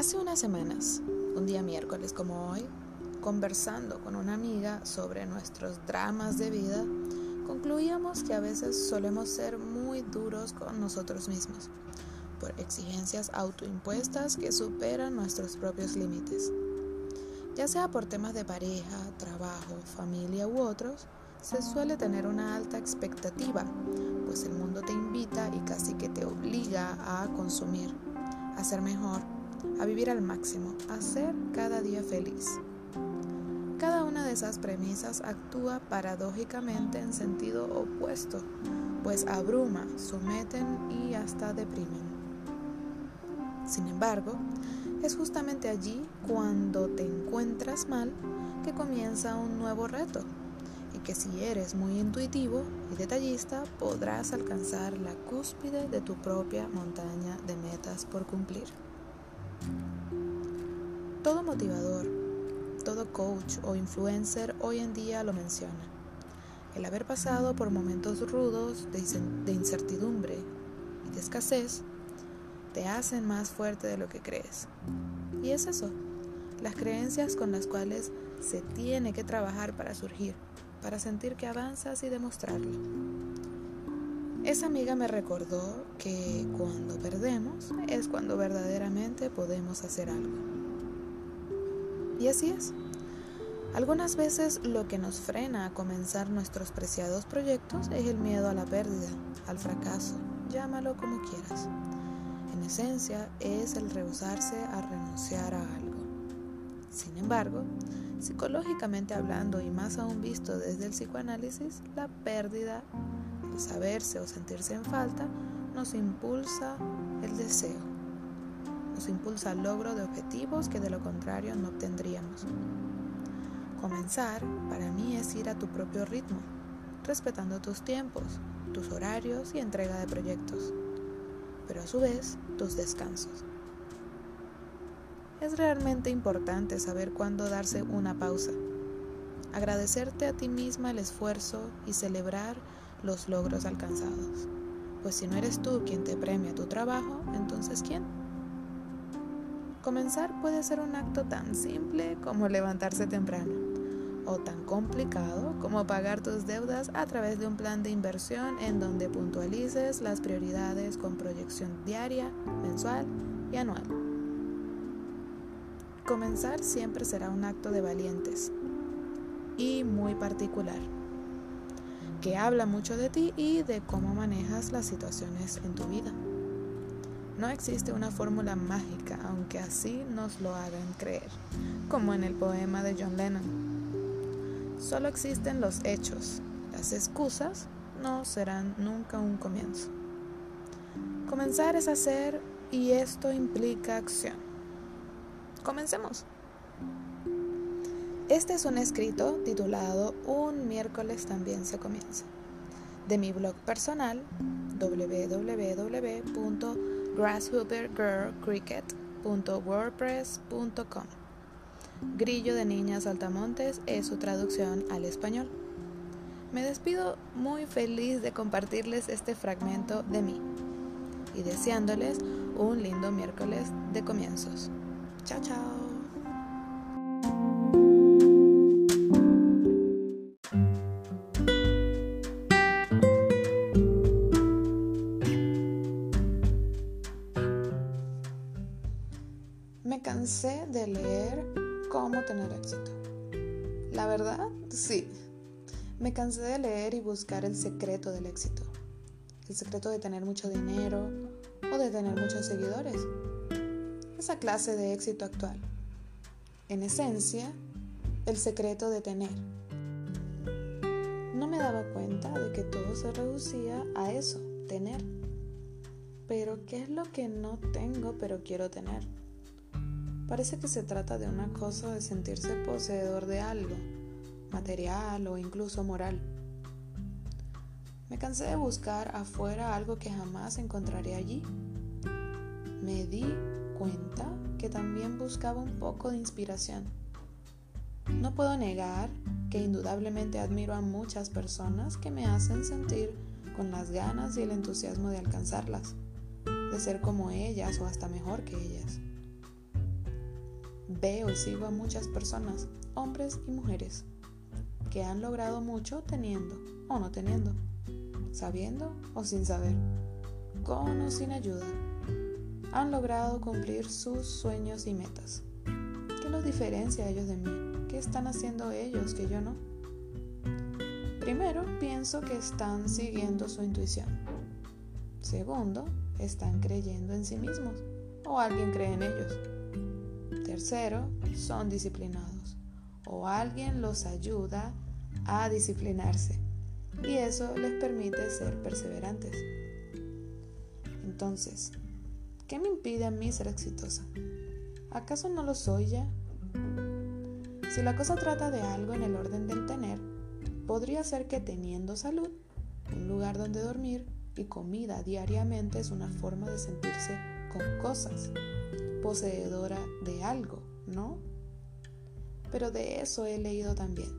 Hace unas semanas, un día miércoles como hoy, conversando con una amiga sobre nuestros dramas de vida, concluíamos que a veces solemos ser muy duros con nosotros mismos, por exigencias autoimpuestas que superan nuestros propios límites. Ya sea por temas de pareja, trabajo, familia u otros, se suele tener una alta expectativa, pues el mundo te invita y casi que te obliga a consumir, a ser mejor, a vivir al máximo, a ser cada día feliz. Cada una de esas premisas actúa paradójicamente en sentido opuesto, pues abruma, someten y hasta deprimen. Sin embargo, es justamente allí cuando te encuentras mal que comienza un nuevo reto y que si eres muy intuitivo y detallista podrás alcanzar la cúspide de tu propia montaña de metas por cumplir. Todo motivador, todo coach o influencer hoy en día lo menciona. El haber pasado por momentos rudos de incertidumbre y de escasez te hacen más fuerte de lo que crees. Y es eso, las creencias con las cuales se tiene que trabajar para surgir, para sentir que avanzas y demostrarlo. Esa amiga me recordó que cuando perdemos es cuando verdaderamente podemos hacer algo. Y así es. Algunas veces lo que nos frena a comenzar nuestros preciados proyectos es el miedo a la pérdida, al fracaso, llámalo como quieras. En esencia es el rehusarse a renunciar a algo. Sin embargo, psicológicamente hablando y más aún visto desde el psicoanálisis, la pérdida saberse o sentirse en falta nos impulsa el deseo, impulsa al logro de objetivos que de lo contrario no obtendríamos. Comenzar para mí es ir a tu propio ritmo, respetando tus tiempos, tus horarios y entrega de proyectos, pero a su vez tus descansos. Es realmente importante saber cuándo darse una pausa, agradecerte a ti misma el esfuerzo y celebrar los logros alcanzados. Pues si no eres tú quien te premia tu trabajo, entonces ¿quién? Comenzar puede ser un acto tan simple como levantarse temprano o tan complicado como pagar tus deudas a través de un plan de inversión en donde puntualices las prioridades con proyección diaria, mensual y anual. Comenzar siempre será un acto de valientes y muy particular que habla mucho de ti y de cómo manejas las situaciones en tu vida. No existe una fórmula mágica, aunque así nos lo hagan creer, como en el poema de John Lennon. Solo existen los hechos, las excusas no serán nunca un comienzo. Comenzar es hacer y esto implica acción. Comencemos. Este es un escrito titulado Un miércoles también se comienza, de mi blog personal www.grasshoppergirlcricket.wordpress.com. Grillo de Niñas Altamontes es su traducción al español. Me despido muy feliz de compartirles este fragmento de mí y deseándoles un lindo miércoles de comienzos. Chao, chao. La verdad, sí. Me cansé de leer y buscar el secreto del éxito. El secreto de tener mucho dinero o de tener muchos seguidores. Esa clase de éxito actual. En esencia, el secreto de tener. No me daba cuenta de que todo se reducía a eso, tener. Pero, ¿qué es lo que no tengo pero quiero tener? Parece que se trata de una cosa de sentirse poseedor de algo, material o incluso moral. Me cansé de buscar afuera algo que jamás encontraré allí. Me di cuenta que también buscaba un poco de inspiración. No puedo negar que indudablemente admiro a muchas personas que me hacen sentir con las ganas y el entusiasmo de alcanzarlas, de ser como ellas o hasta mejor que ellas. Veo y sigo a muchas personas, hombres y mujeres, que han logrado mucho teniendo o no teniendo, sabiendo o sin saber, con o sin ayuda. Han logrado cumplir sus sueños y metas. ¿Qué los diferencia a ellos de mí? ¿Qué están haciendo ellos que yo no? Primero, pienso que están siguiendo su intuición. Segundo, están creyendo en sí mismos o alguien cree en ellos. Tercero, son disciplinados o alguien los ayuda a disciplinarse y eso les permite ser perseverantes. Entonces, ¿qué me impide a mí ser exitosa? ¿Acaso no lo soy ya? Si la cosa trata de algo en el orden del tener, podría ser que teniendo salud, un lugar donde dormir y comida diariamente es una forma de sentirse con cosas, poseedora de algo, ¿no? Pero de eso he leído también,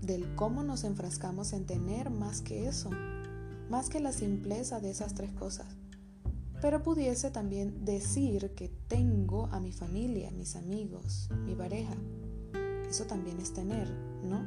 del cómo nos enfrascamos en tener más que eso, más que la simpleza de esas tres cosas. Pero pudiese también decir que tengo a mi familia, mis amigos, mi pareja. Eso también es tener, ¿no?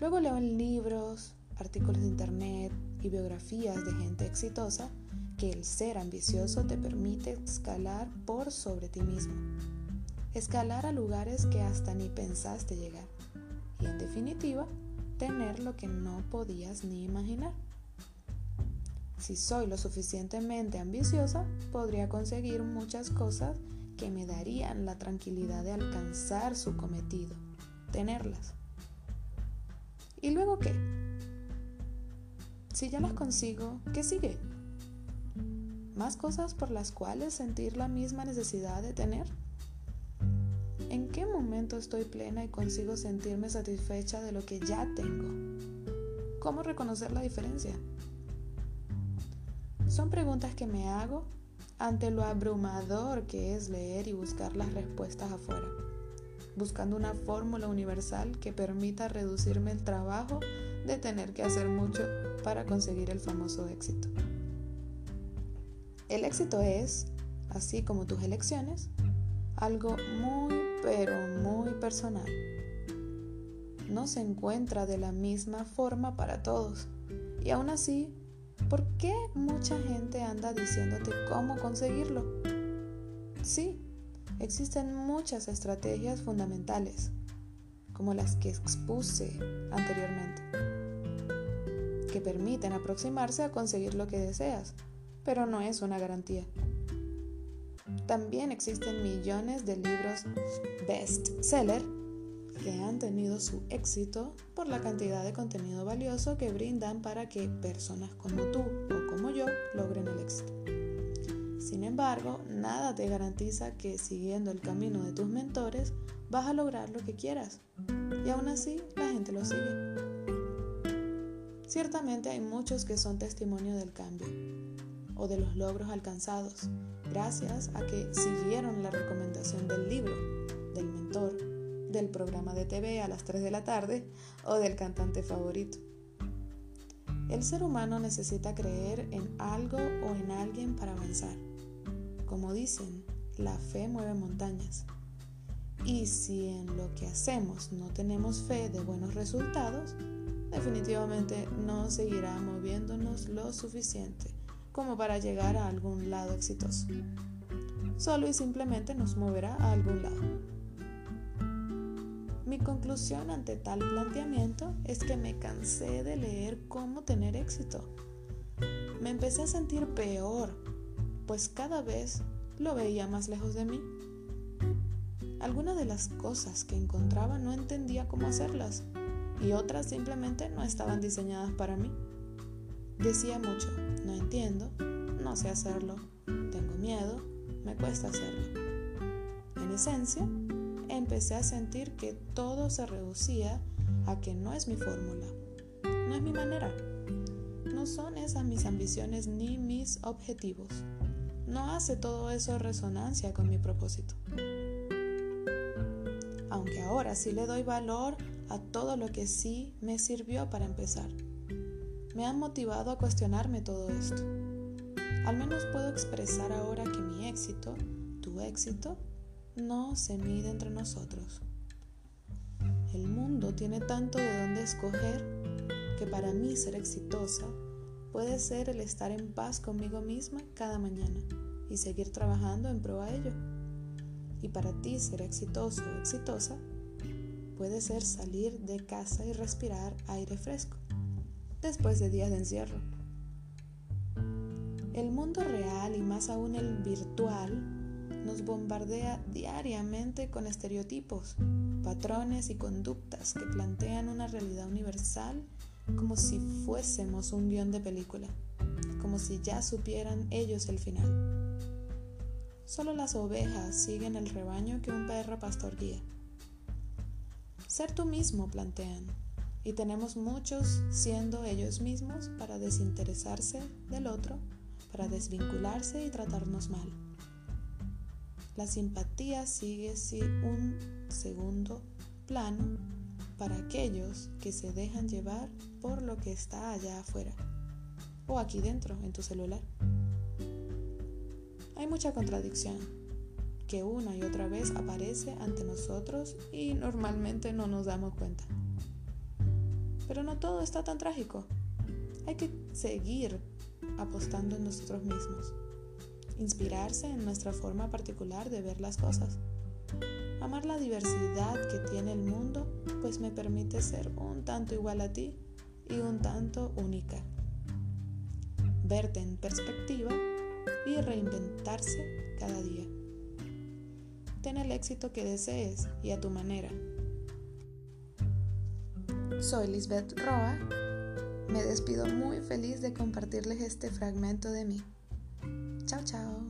Luego leo en libros, artículos de internet y biografías de gente exitosa que el ser ambicioso te permite escalar por sobre ti mismo, escalar a lugares que hasta ni pensaste llegar y en definitiva tener lo que no podías ni imaginar. Si soy lo suficientemente ambiciosa, podría conseguir muchas cosas que me darían la tranquilidad de alcanzar su cometido, tenerlas. ¿Y luego qué? Si ya las consigo, ¿qué sigue? ¿Más cosas por las cuales sentir la misma necesidad de tener? ¿En qué momento estoy plena y consigo sentirme satisfecha de lo que ya tengo? ¿Cómo reconocer la diferencia? Son preguntas que me hago ante lo abrumador que es leer y buscar las respuestas afuera buscando una fórmula universal que permita reducirme el trabajo de tener que hacer mucho para conseguir el famoso éxito. El éxito es, así como tus elecciones, algo muy pero muy personal. No se encuentra de la misma forma para todos. Y aún así, ¿por qué mucha gente anda diciéndote cómo conseguirlo? Sí, Existen muchas estrategias fundamentales, como las que expuse anteriormente, que permiten aproximarse a conseguir lo que deseas, pero no es una garantía. También existen millones de libros best-seller que han tenido su éxito por la cantidad de contenido valioso que brindan para que personas como tú o como yo logren el éxito. Sin embargo, nada te garantiza que siguiendo el camino de tus mentores vas a lograr lo que quieras. Y aún así, la gente lo sigue. Ciertamente hay muchos que son testimonio del cambio o de los logros alcanzados gracias a que siguieron la recomendación del libro, del mentor, del programa de TV a las 3 de la tarde o del cantante favorito. El ser humano necesita creer en algo o en alguien para avanzar. Como dicen, la fe mueve montañas. Y si en lo que hacemos no tenemos fe de buenos resultados, definitivamente no seguirá moviéndonos lo suficiente como para llegar a algún lado exitoso. Solo y simplemente nos moverá a algún lado. Mi conclusión ante tal planteamiento es que me cansé de leer cómo tener éxito. Me empecé a sentir peor pues cada vez lo veía más lejos de mí. Algunas de las cosas que encontraba no entendía cómo hacerlas y otras simplemente no estaban diseñadas para mí. Decía mucho, no entiendo, no sé hacerlo, tengo miedo, me cuesta hacerlo. En esencia, empecé a sentir que todo se reducía a que no es mi fórmula, no es mi manera, no son esas mis ambiciones ni mis objetivos no hace todo eso resonancia con mi propósito. Aunque ahora sí le doy valor a todo lo que sí me sirvió para empezar. Me han motivado a cuestionarme todo esto. Al menos puedo expresar ahora que mi éxito, tu éxito no se mide entre nosotros. El mundo tiene tanto de dónde escoger que para mí ser exitosa puede ser el estar en paz conmigo misma cada mañana y seguir trabajando en pro a ello. Y para ti ser exitoso o exitosa puede ser salir de casa y respirar aire fresco después de días de encierro. El mundo real y más aún el virtual nos bombardea diariamente con estereotipos, patrones y conductas que plantean una realidad universal como si fuésemos un guion de película, como si ya supieran ellos el final. Solo las ovejas siguen el rebaño que un perro pastor guía. Ser tú mismo, plantean, y tenemos muchos siendo ellos mismos para desinteresarse del otro, para desvincularse y tratarnos mal. La simpatía sigue un segundo plano para aquellos que se dejan llevar por lo que está allá afuera o aquí dentro en tu celular. Hay mucha contradicción que una y otra vez aparece ante nosotros y normalmente no nos damos cuenta. Pero no todo está tan trágico. Hay que seguir apostando en nosotros mismos, inspirarse en nuestra forma particular de ver las cosas Amar la diversidad que tiene el mundo pues me permite ser un tanto igual a ti y un tanto única. Verte en perspectiva y reinventarse cada día. Ten el éxito que desees y a tu manera. Soy Lisbeth Roa. Me despido muy feliz de compartirles este fragmento de mí. Chao, chao.